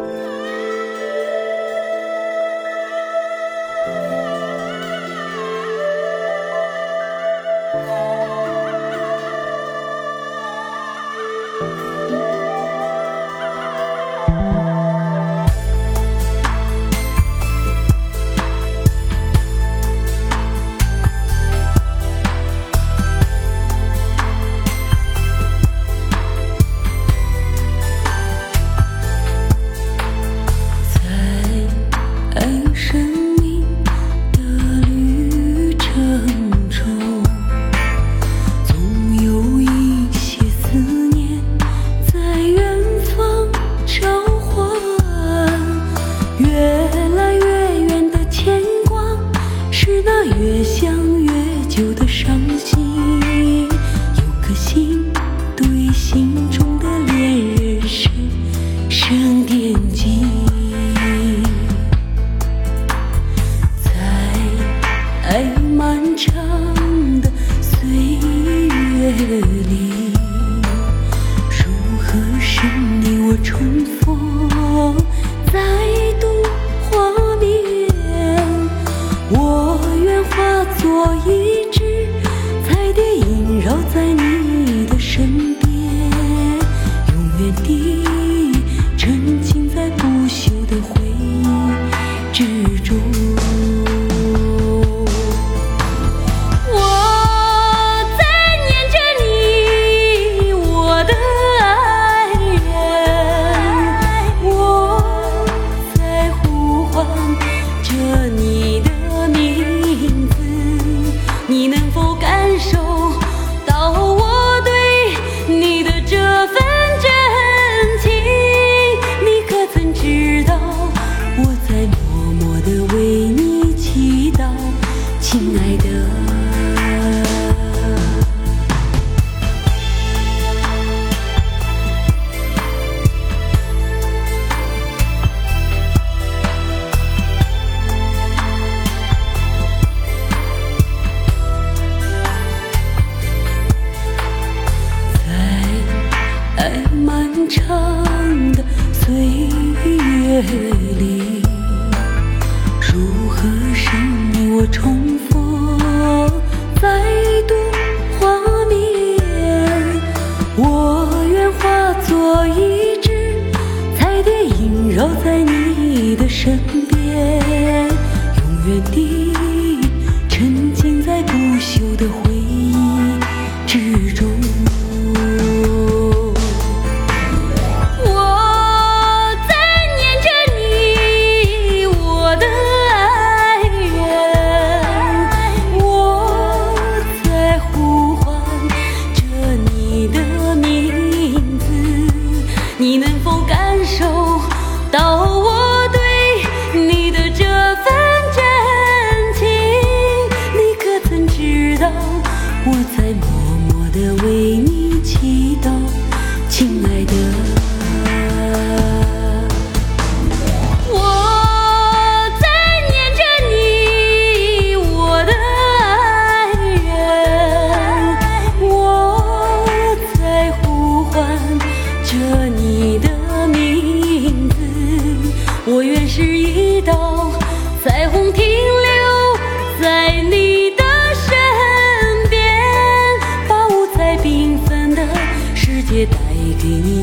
Bye. show. 美丽，如何使你？我重逢再度画面，我愿化作一只彩蝶，萦绕在你的身边。你能否感受到我对你的这份真情？你可曾知道我在是一道彩虹停留在你的身边把五彩缤纷的世界带给你